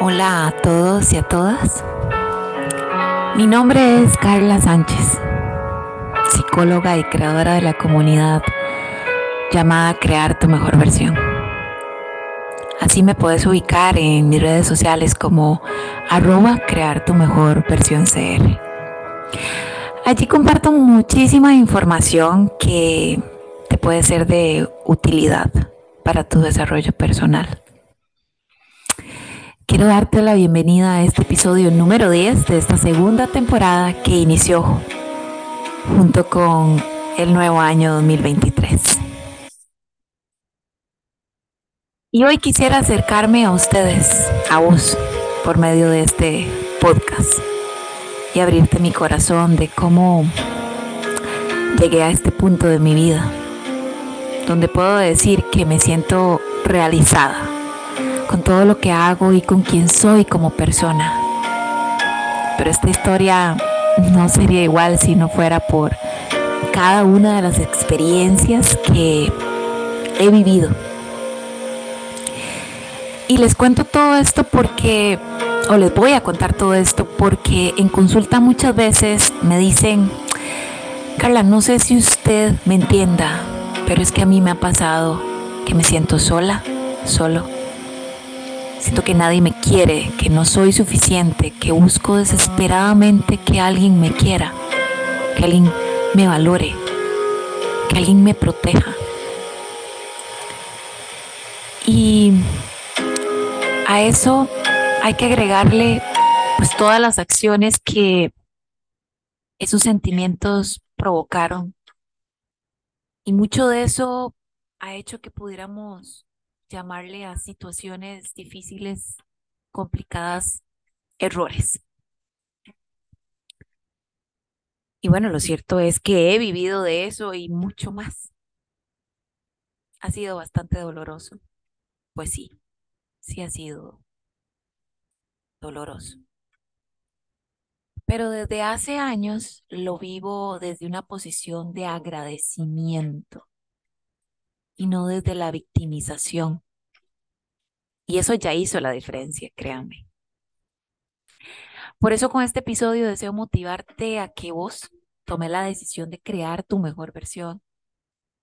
Hola a todos y a todas. Mi nombre es Carla Sánchez, psicóloga y creadora de la comunidad llamada Crear tu mejor versión. Así me puedes ubicar en mis redes sociales como arroba crear tu mejor versión CR. Allí comparto muchísima información que te puede ser de utilidad para tu desarrollo personal. Quiero darte la bienvenida a este episodio número 10 de esta segunda temporada que inició junto con el nuevo año 2023. Y hoy quisiera acercarme a ustedes, a vos, por medio de este podcast y abrirte mi corazón de cómo llegué a este punto de mi vida, donde puedo decir que me siento realizada con todo lo que hago y con quien soy como persona. Pero esta historia no sería igual si no fuera por cada una de las experiencias que he vivido. Y les cuento todo esto porque, o les voy a contar todo esto porque en consulta muchas veces me dicen, Carla, no sé si usted me entienda, pero es que a mí me ha pasado que me siento sola, solo Siento que nadie me quiere, que no soy suficiente, que busco desesperadamente que alguien me quiera, que alguien me valore, que alguien me proteja. Y a eso hay que agregarle pues todas las acciones que esos sentimientos provocaron. Y mucho de eso ha hecho que pudiéramos llamarle a situaciones difíciles, complicadas, errores. Y bueno, lo cierto es que he vivido de eso y mucho más. Ha sido bastante doloroso. Pues sí, sí ha sido doloroso. Pero desde hace años lo vivo desde una posición de agradecimiento y no desde la victimización. Y eso ya hizo la diferencia, créanme. Por eso con este episodio deseo motivarte a que vos tome la decisión de crear tu mejor versión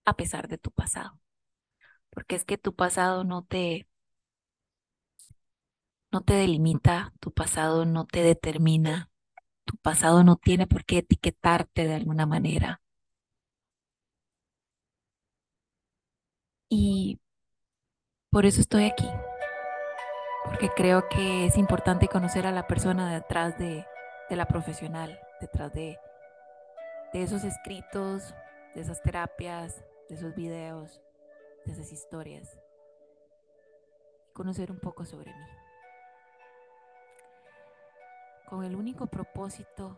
a pesar de tu pasado. Porque es que tu pasado no te no te delimita, tu pasado no te determina, tu pasado no tiene por qué etiquetarte de alguna manera. Y por eso estoy aquí, porque creo que es importante conocer a la persona detrás de, la profesional, detrás de, de esos escritos, de esas terapias, de esos videos, de esas historias. Conocer un poco sobre mí. Con el único propósito,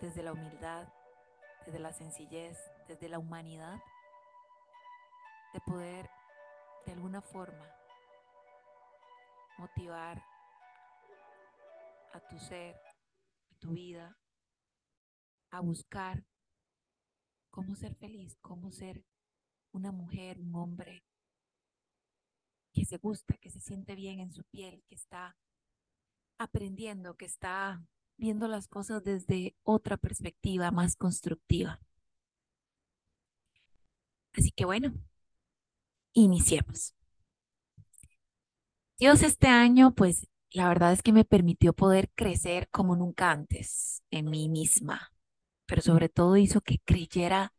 desde la humildad, desde la sencillez, desde la humanidad, de poder de alguna forma motivar a tu ser, a tu vida, a buscar cómo ser feliz, cómo ser una mujer, un hombre que se gusta, que se siente bien en su piel, que está aprendiendo, que está viendo las cosas desde otra perspectiva más constructiva. Así que bueno, iniciemos. Dios este año, pues la verdad es que me permitió poder crecer como nunca antes en mí misma, pero sobre todo hizo que creyera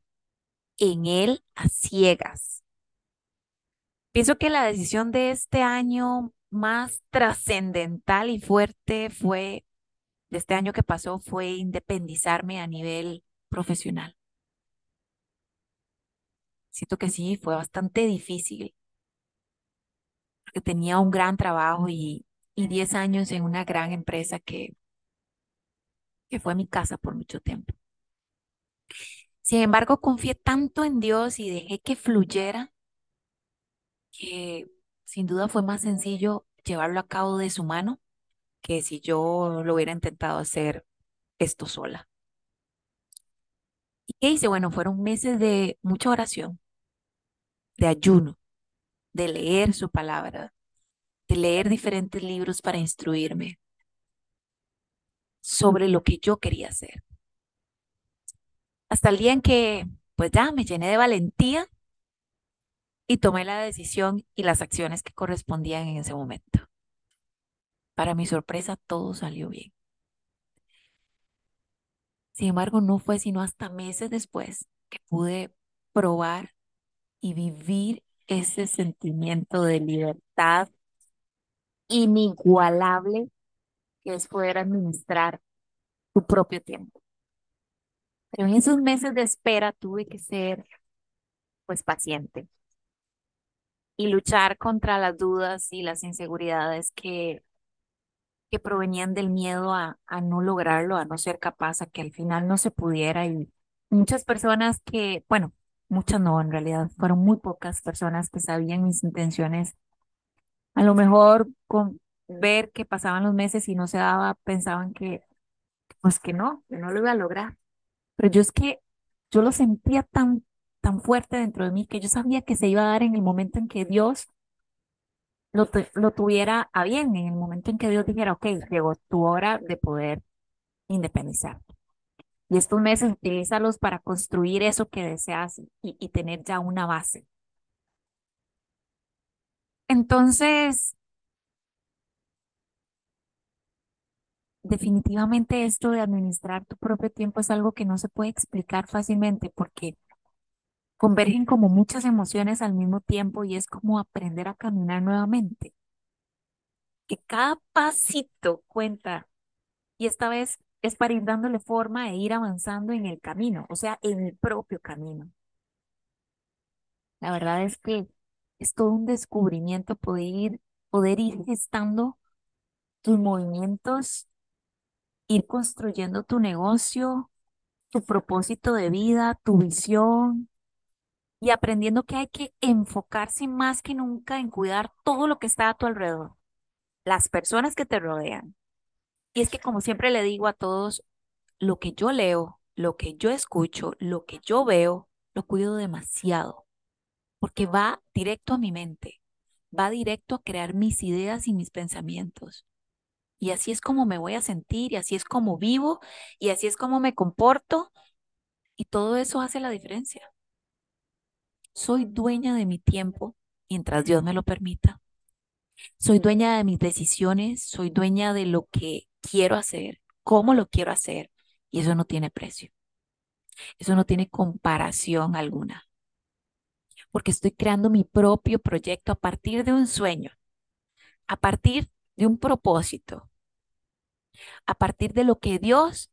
en Él a ciegas. Pienso que la decisión de este año más trascendental y fuerte fue, de este año que pasó, fue independizarme a nivel profesional. Siento que sí, fue bastante difícil, porque tenía un gran trabajo y, y 10 años en una gran empresa que, que fue mi casa por mucho tiempo. Sin embargo, confié tanto en Dios y dejé que fluyera que sin duda fue más sencillo llevarlo a cabo de su mano que si yo lo hubiera intentado hacer esto sola. ¿Y qué hice? Bueno, fueron meses de mucha oración, de ayuno, de leer su palabra, de leer diferentes libros para instruirme sobre lo que yo quería hacer. Hasta el día en que, pues ya, me llené de valentía y tomé la decisión y las acciones que correspondían en ese momento. Para mi sorpresa, todo salió bien. Sin embargo, no fue sino hasta meses después que pude probar y vivir ese sentimiento de libertad inigualable que es poder administrar tu propio tiempo. Pero en esos meses de espera tuve que ser pues paciente y luchar contra las dudas y las inseguridades que, que provenían del miedo a, a no lograrlo, a no ser capaz, a que al final no se pudiera. Y muchas personas que, bueno, muchas no, en realidad fueron muy pocas personas que sabían mis intenciones. A lo mejor con ver que pasaban los meses y no se daba, pensaban que, pues que no, que no lo iba a lograr. Pero yo es que yo lo sentía tan, tan fuerte dentro de mí que yo sabía que se iba a dar en el momento en que Dios lo, lo tuviera a bien, en el momento en que Dios dijera, ok, llegó tu hora de poder independizar. Y estos meses utilízalos para construir eso que deseas y, y tener ya una base. Entonces, definitivamente esto de administrar tu propio tiempo es algo que no se puede explicar fácilmente porque convergen como muchas emociones al mismo tiempo y es como aprender a caminar nuevamente. Que cada pasito cuenta y esta vez es para ir dándole forma e ir avanzando en el camino, o sea, en el propio camino. La verdad es que es todo un descubrimiento poder ir, poder ir gestando tus movimientos ir construyendo tu negocio, tu propósito de vida, tu visión y aprendiendo que hay que enfocarse más que nunca en cuidar todo lo que está a tu alrededor, las personas que te rodean. Y es que como siempre le digo a todos, lo que yo leo, lo que yo escucho, lo que yo veo, lo cuido demasiado, porque va directo a mi mente, va directo a crear mis ideas y mis pensamientos y así es como me voy a sentir y así es como vivo y así es como me comporto y todo eso hace la diferencia. Soy dueña de mi tiempo mientras Dios me lo permita. Soy dueña de mis decisiones, soy dueña de lo que quiero hacer, cómo lo quiero hacer y eso no tiene precio. Eso no tiene comparación alguna. Porque estoy creando mi propio proyecto a partir de un sueño, a partir de un propósito, a partir de lo que Dios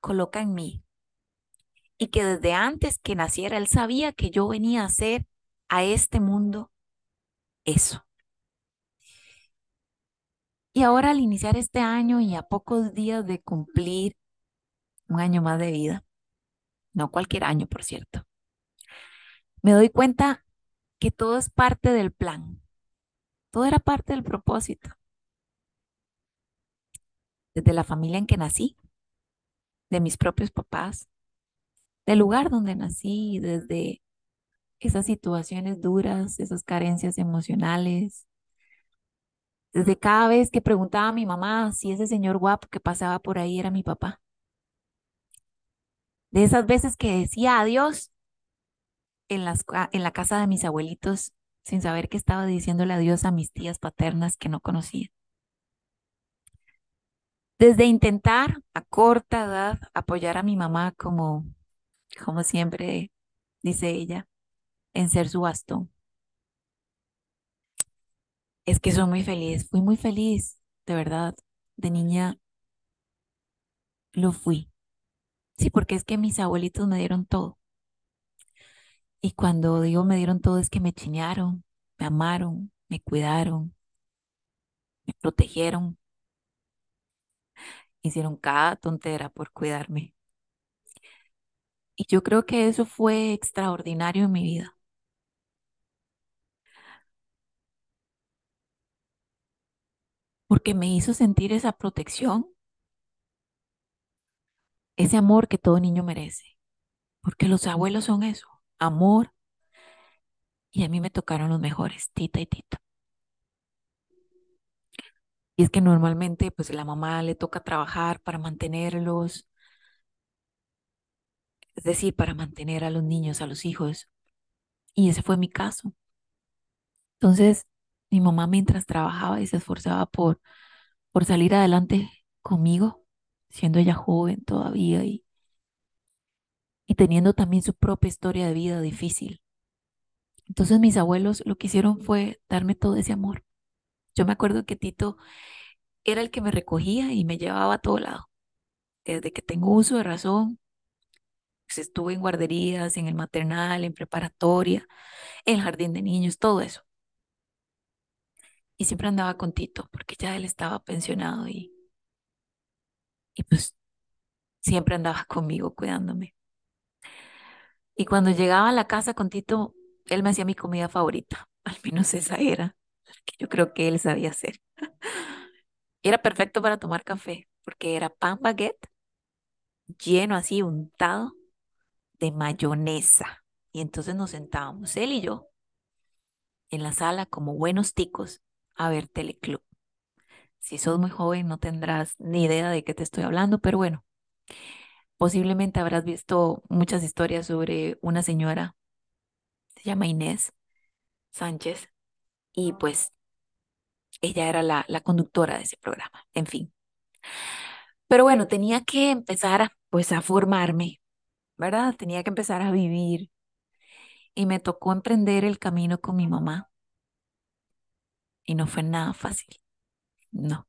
coloca en mí. Y que desde antes que naciera, Él sabía que yo venía a hacer a este mundo eso. Y ahora al iniciar este año y a pocos días de cumplir un año más de vida, no cualquier año, por cierto, me doy cuenta que todo es parte del plan, todo era parte del propósito desde la familia en que nací, de mis propios papás, del lugar donde nací, desde esas situaciones duras, esas carencias emocionales, desde cada vez que preguntaba a mi mamá si ese señor guapo que pasaba por ahí era mi papá. De esas veces que decía adiós en, la casa de mis abuelitos sin saber que estaba diciéndole adiós a mis tías paternas que no conocía. Desde intentar a corta edad apoyar a mi mamá como, como siempre dice ella, en ser su bastón. Es que soy muy feliz, fui muy feliz, de verdad. De niña lo fui. Sí, porque es que mis abuelitos me dieron todo. Y cuando digo me dieron todo es que me chiñaron, me amaron, me cuidaron, me protegieron, hicieron cada tontera por cuidarme. Y yo creo que eso fue extraordinario en mi vida. Porque me hizo sentir esa protección, ese amor que todo niño merece. Porque los abuelos son eso, amor. Y a mí me tocaron los mejores, tita y tita. Y es que normalmente pues la mamá le toca trabajar para mantenerlos, es decir, para mantener a los niños, a los hijos. Y ese fue mi caso. Entonces, mi mamá mientras trabajaba y se esforzaba por, por salir adelante conmigo, siendo ella joven todavía y, y teniendo también su propia historia de vida difícil. Entonces mis abuelos lo que hicieron fue darme todo ese amor. Yo me acuerdo que Tito era el que me recogía y me llevaba a todo lado. Desde que tengo uso de razón, pues estuve en guarderías, en el maternal, en preparatoria, en el jardín de niños, todo eso. Y siempre andaba con Tito, porque ya él estaba pensionado y, y pues siempre andaba conmigo cuidándome. Y cuando llegaba a la casa con Tito, él me hacía mi comida favorita, al menos esa era, que yo creo que él sabía hacer. Era perfecto para tomar café, porque era pan baguette lleno así, untado de mayonesa. Y entonces nos sentábamos, él y yo, en la sala como buenos ticos a ver Teleclub. Si sos muy joven no tendrás ni idea de qué te estoy hablando, pero bueno, posiblemente habrás visto muchas historias sobre una señora, se llama Inés Sánchez, y pues ella era la, la conductora de ese programa, en fin. Pero bueno, tenía que empezar pues a formarme, ¿verdad? Tenía que empezar a vivir y me tocó emprender el camino con mi mamá. Y no fue nada fácil, no.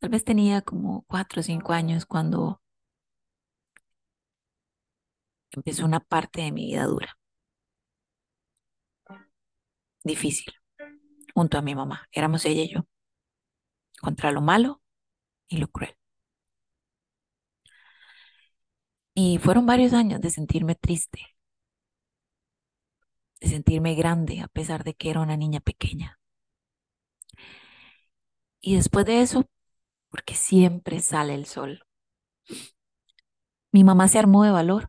Tal vez tenía como cuatro o cinco años cuando empezó una parte de mi vida dura, difícil, junto a mi mamá. Éramos ella y yo, contra lo malo y lo cruel. Y fueron varios años de sentirme triste, de sentirme grande a pesar de que era una niña pequeña. Y después de eso, porque siempre sale el sol, mi mamá se armó de valor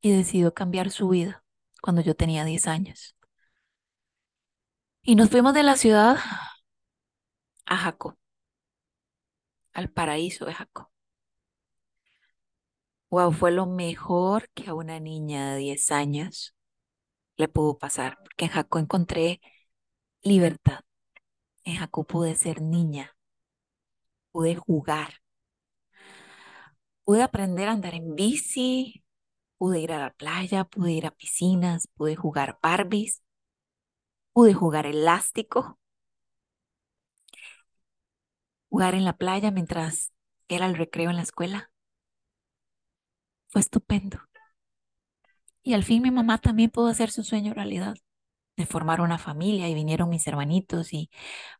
y decidió cambiar su vida cuando yo tenía 10 años. Y nos fuimos de la ciudad a Jaco, al paraíso de Jaco. Wow, fue lo mejor que a una niña de 10 años le pudo pasar, porque en Jaco encontré libertad. En Jaco pude ser niña, pude jugar, pude aprender a andar en bici, pude ir a la playa, pude ir a piscinas, pude jugar Barbies, pude jugar elástico, jugar en la playa mientras era el recreo en la escuela. Fue estupendo. Y al fin mi mamá también pudo hacer su sueño realidad de formar una familia y vinieron mis hermanitos y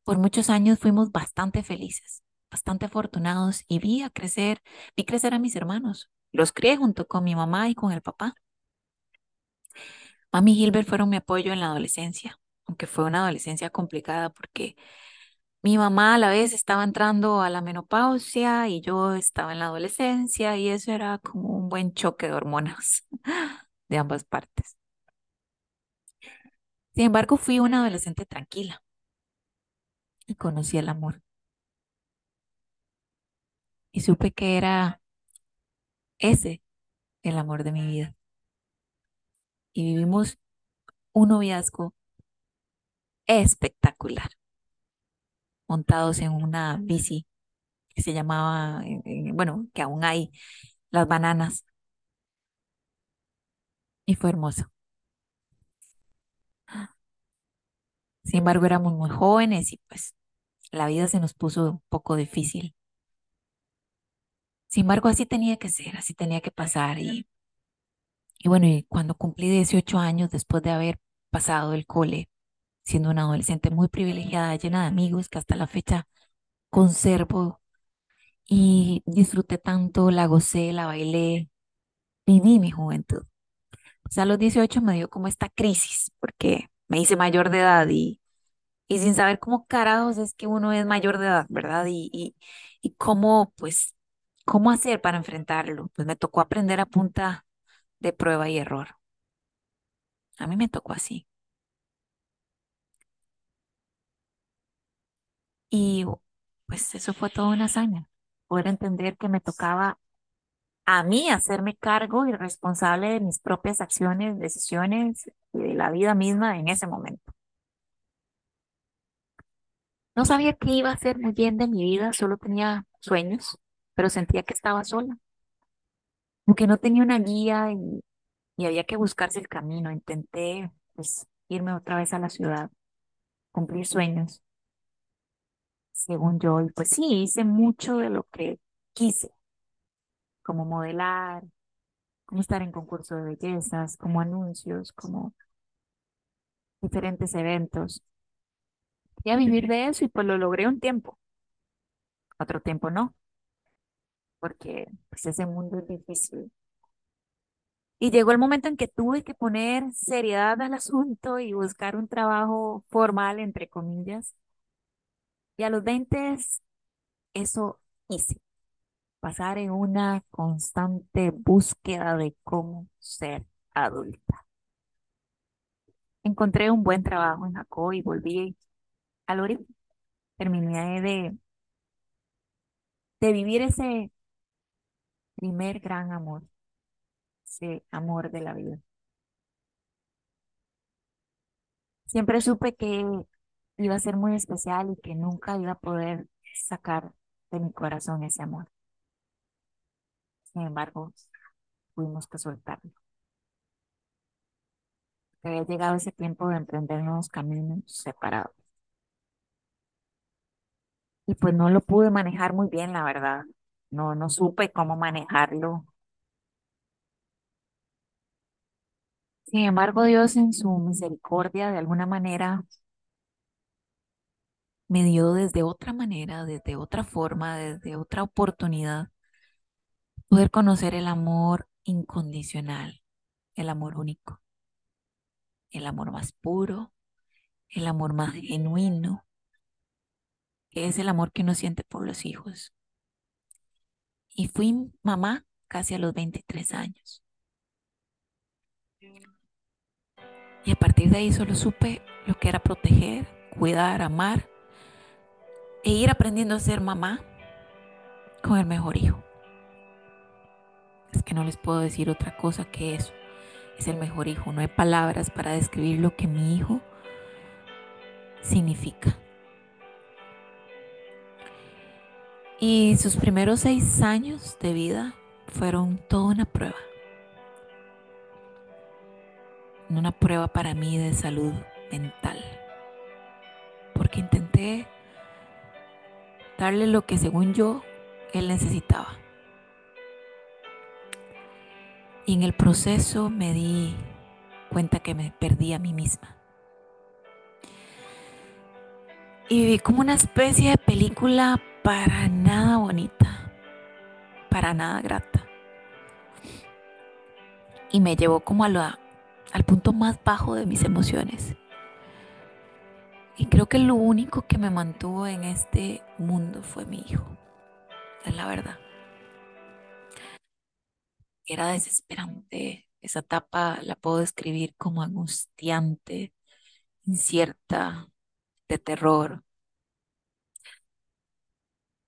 por muchos años fuimos bastante felices, bastante afortunados y vi a crecer, vi crecer a mis hermanos. Los crié junto con mi mamá y con el papá. Mami y Gilbert fueron mi apoyo en la adolescencia, aunque fue una adolescencia complicada porque mi mamá a la vez estaba entrando a la menopausia y yo estaba en la adolescencia y eso era como un buen choque de hormonas de ambas partes. Sin embargo, fui una adolescente tranquila y conocí el amor. Y supe que era ese el amor de mi vida. Y vivimos un noviazgo espectacular, montados en una bici que se llamaba, eh, eh, bueno, que aún hay, las bananas. Y fue hermoso. Sin embargo, éramos muy jóvenes y pues la vida se nos puso un poco difícil. Sin embargo, así tenía que ser, así tenía que pasar. Y, y bueno, y cuando cumplí 18 años, después de haber pasado el cole, siendo una adolescente muy privilegiada, llena de amigos que hasta la fecha conservo y disfruté tanto, la gocé, la bailé, viví mi juventud. Sea, a los 18 me dio como esta crisis, porque me hice mayor de edad y, y sin saber cómo carajos es que uno es mayor de edad, ¿verdad? Y, y, y cómo, pues, cómo hacer para enfrentarlo. Pues me tocó aprender a punta de prueba y error. A mí me tocó así. Y pues eso fue toda una hazaña, poder entender que me tocaba a mí hacerme cargo y responsable de mis propias acciones, decisiones y de la vida misma en ese momento. No sabía qué iba a hacer muy bien de mi vida, solo tenía sueños, pero sentía que estaba sola, aunque no tenía una guía y, y había que buscarse el camino. Intenté pues irme otra vez a la ciudad, cumplir sueños, según yo, y pues sí, hice mucho de lo que quise, como modelar, como estar en concurso de bellezas, como anuncios, como diferentes eventos. Quería vivir de eso y pues lo logré un tiempo, otro tiempo no, porque pues ese mundo es difícil. Y llegó el momento en que tuve que poner seriedad al asunto y buscar un trabajo formal, entre comillas. Y a los 20 eso hice, pasar en una constante búsqueda de cómo ser adulta. Encontré un buen trabajo en Jacob y volví al origen. Terminé de, de vivir ese primer gran amor, ese amor de la vida. Siempre supe que iba a ser muy especial y que nunca iba a poder sacar de mi corazón ese amor. Sin embargo, tuvimos que soltarlo. Había llegado ese tiempo de emprender nuevos caminos separados. Y pues no lo pude manejar muy bien, la verdad. No, no supe cómo manejarlo. Sin embargo, Dios en su misericordia, de alguna manera, me dio desde otra manera, desde otra forma, desde otra oportunidad, poder conocer el amor incondicional, el amor único, el amor más puro, el amor más genuino, que es el amor que uno siente por los hijos. Y fui mamá casi a los 23 años. Y a partir de ahí solo supe lo que era proteger, cuidar, amar e ir aprendiendo a ser mamá con el mejor hijo. Es que no les puedo decir otra cosa que eso. Es el mejor hijo. No hay palabras para describir lo que mi hijo significa. Y sus primeros seis años de vida fueron toda una prueba. Una prueba para mí de salud mental. Porque intenté darle lo que según yo él necesitaba. Y en el proceso me di cuenta que me perdí a mí misma. Y viví como una especie de película para nada bonita, para nada grata. Y me llevó como a al punto más bajo de mis emociones. Y creo que lo único que me mantuvo en este mundo fue mi hijo. Es la verdad. Era desesperante. Esa etapa la puedo describir como angustiante, incierta, de terror.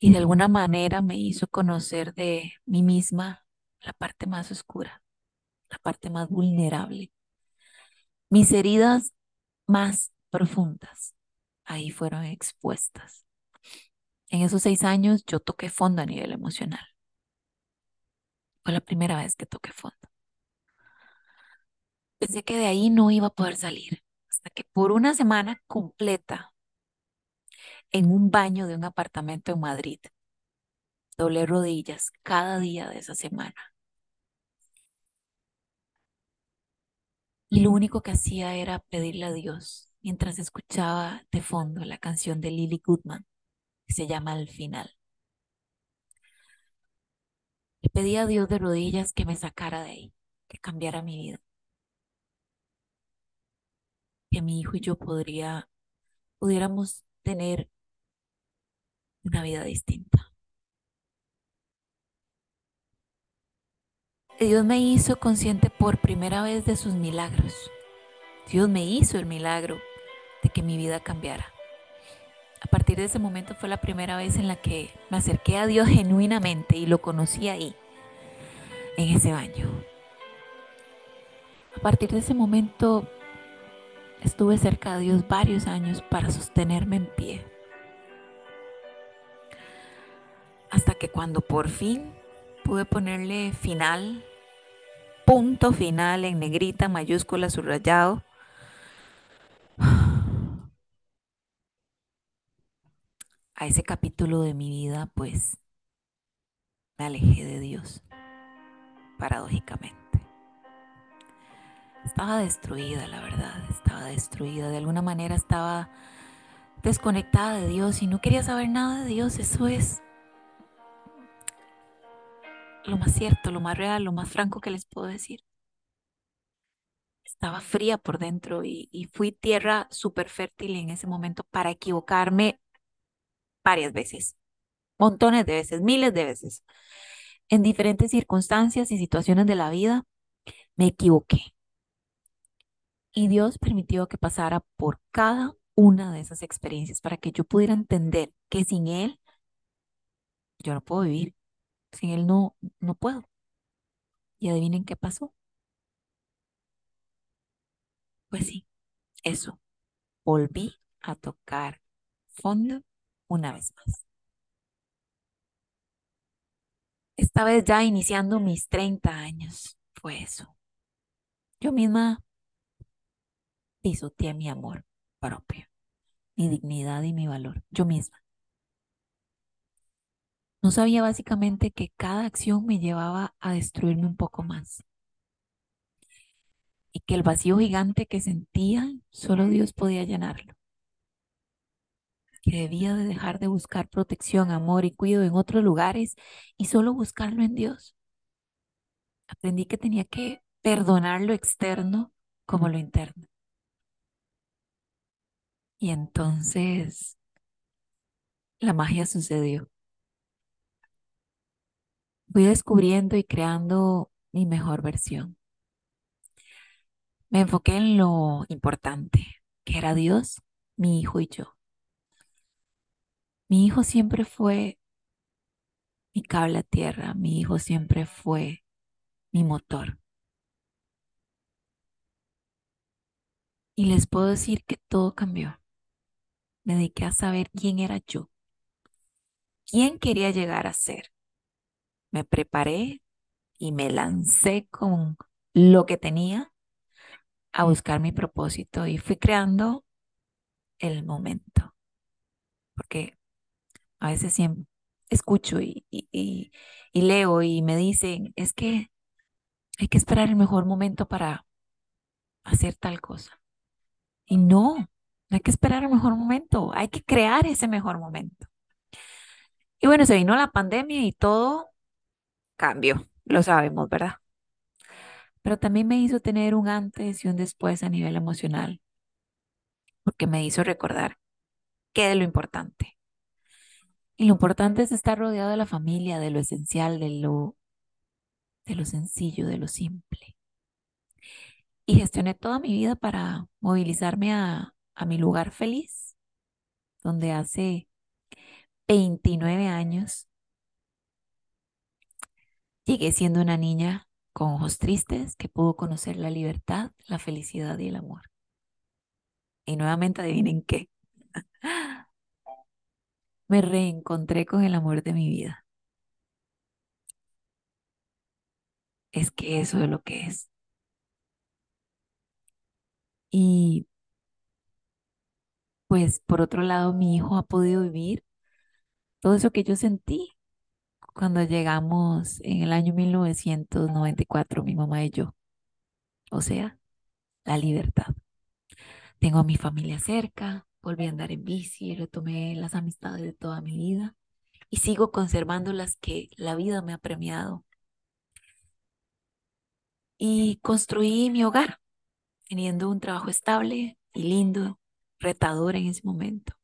Y de alguna manera me hizo conocer de mí misma la parte más oscura, la parte más vulnerable, mis heridas más profundas ahí fueron expuestas. En esos seis años yo toqué fondo a nivel emocional. Fue la primera vez que toqué fondo. Pensé que de ahí no iba a poder salir, hasta que por una semana completa, en un baño de un apartamento en Madrid, doblé rodillas cada día de esa semana. Y lo único que hacía era pedirle a Dios mientras escuchaba de fondo la canción de Lily Goodman, que se llama Al final. Le pedí a Dios de rodillas que me sacara de ahí, que cambiara mi vida. Que mi hijo y yo podría, pudiéramos tener una vida distinta. Dios me hizo consciente por primera vez de sus milagros. Dios me hizo el milagro que mi vida cambiara. A partir de ese momento fue la primera vez en la que me acerqué a Dios genuinamente y lo conocí ahí, en ese baño. A partir de ese momento estuve cerca de Dios varios años para sostenerme en pie. Hasta que cuando por fin pude ponerle final, punto final en negrita, mayúscula, subrayado, a ese capítulo de mi vida, pues me alejé de Dios, paradójicamente. Estaba destruida, la verdad, estaba destruida. De alguna manera estaba desconectada de Dios y no quería saber nada de Dios. Eso es lo más cierto, lo más real, lo más franco que les puedo decir. Estaba fría por dentro y, y fui tierra súper fértil en ese momento para equivocarme varias veces, montones de veces, miles de veces. En diferentes circunstancias y situaciones de la vida me equivoqué. Y Dios permitió que pasara por cada una de esas experiencias para que yo pudiera entender que sin Él yo no puedo vivir. Sin Él no, no puedo. Y adivinen qué pasó. Pues sí, eso. Volví a tocar fondo una vez más. Esta vez ya iniciando mis 30 años, fue eso. Yo misma pisoteé mi amor propio, mi dignidad y mi valor, yo misma. No sabía básicamente que cada acción me llevaba a destruirme un poco más. Y que el vacío gigante que sentía, solo Dios podía llenarlo. Que debía de dejar de buscar protección, amor y cuidado en otros lugares y solo buscarlo en Dios. Aprendí que tenía que perdonar lo externo como lo interno. Y entonces la magia sucedió. Fui descubriendo y creando mi mejor versión. Me enfoqué en lo importante, que era Dios, mi hijo y yo. Mi hijo siempre fue mi cable a tierra, mi hijo siempre fue mi motor. Y les puedo decir que todo cambió. Me dediqué a saber quién era yo, quién quería llegar a ser. Me preparé y me lancé con lo que tenía a buscar mi propósito y fui creando el momento. Porque a veces siempre escucho y, y, leo y me dicen, es que hay que esperar el mejor momento para hacer tal cosa. Y no, no hay que esperar el mejor momento, hay que crear ese mejor momento. Y bueno, se vino la pandemia y todo cambió, lo sabemos, ¿verdad? Pero también me hizo tener un antes y un después a nivel emocional, porque me hizo recordar qué es lo importante. Y lo importante es estar rodeado de la familia, de lo esencial, de lo, de lo sencillo, de lo simple. Y gestioné toda mi vida para movilizarme a, a mi lugar feliz, donde hace 29 años llegué siendo una niña con ojos tristes que pudo conocer la libertad, la felicidad y el amor. Y nuevamente adivinen qué me reencontré con el amor de mi vida. Es que eso es lo que es. Y pues por otro lado, mi hijo ha podido vivir todo eso que yo sentí cuando llegamos en el año 1994, mi mamá y yo. O sea, la libertad. Tengo a mi familia cerca, volví a andar en bici, retomé las amistades de toda mi vida y sigo conservando las que la vida me ha premiado. Y construí mi hogar, teniendo un trabajo estable y lindo, retador en ese momento,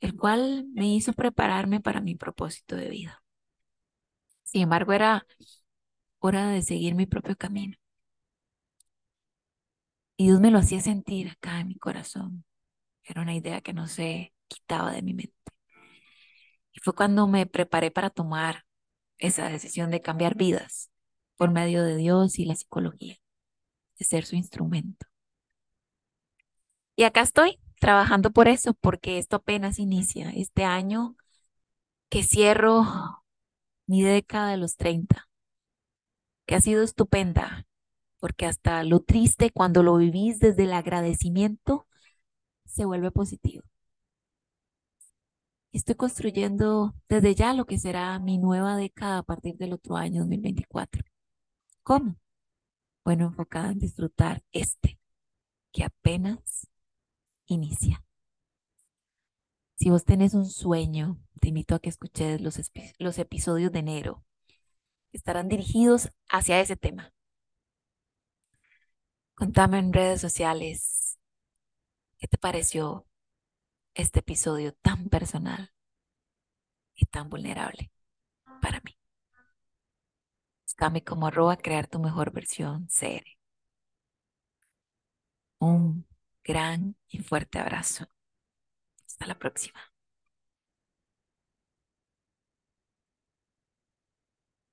el cual me hizo prepararme para mi propósito de vida. Sin embargo, era hora de seguir mi propio camino. Y Dios me lo hacía sentir acá en mi corazón. Era una idea que no sé quitaba de mi mente. Y fue cuando me preparé para tomar esa decisión de cambiar vidas por medio de Dios y la psicología, de ser su instrumento. Y acá estoy trabajando por eso, porque esto apenas inicia. Este año que cierro mi década de los 30, que ha sido estupenda, porque hasta lo triste cuando lo vivís desde el agradecimiento se vuelve positivo. Estoy construyendo desde ya lo que será mi nueva década a partir del otro año 2024. ¿Cómo? Bueno, enfocada en disfrutar este, que apenas inicia. Si vos tenés un sueño, te invito a que escuches los, los episodios de enero. Estarán dirigidos hacia ese tema. Contame en redes sociales qué te pareció este episodio tan personal y tan vulnerable para mí. Buscame como arroba crear tu mejor versión CR. Un gran y fuerte abrazo. Hasta la próxima.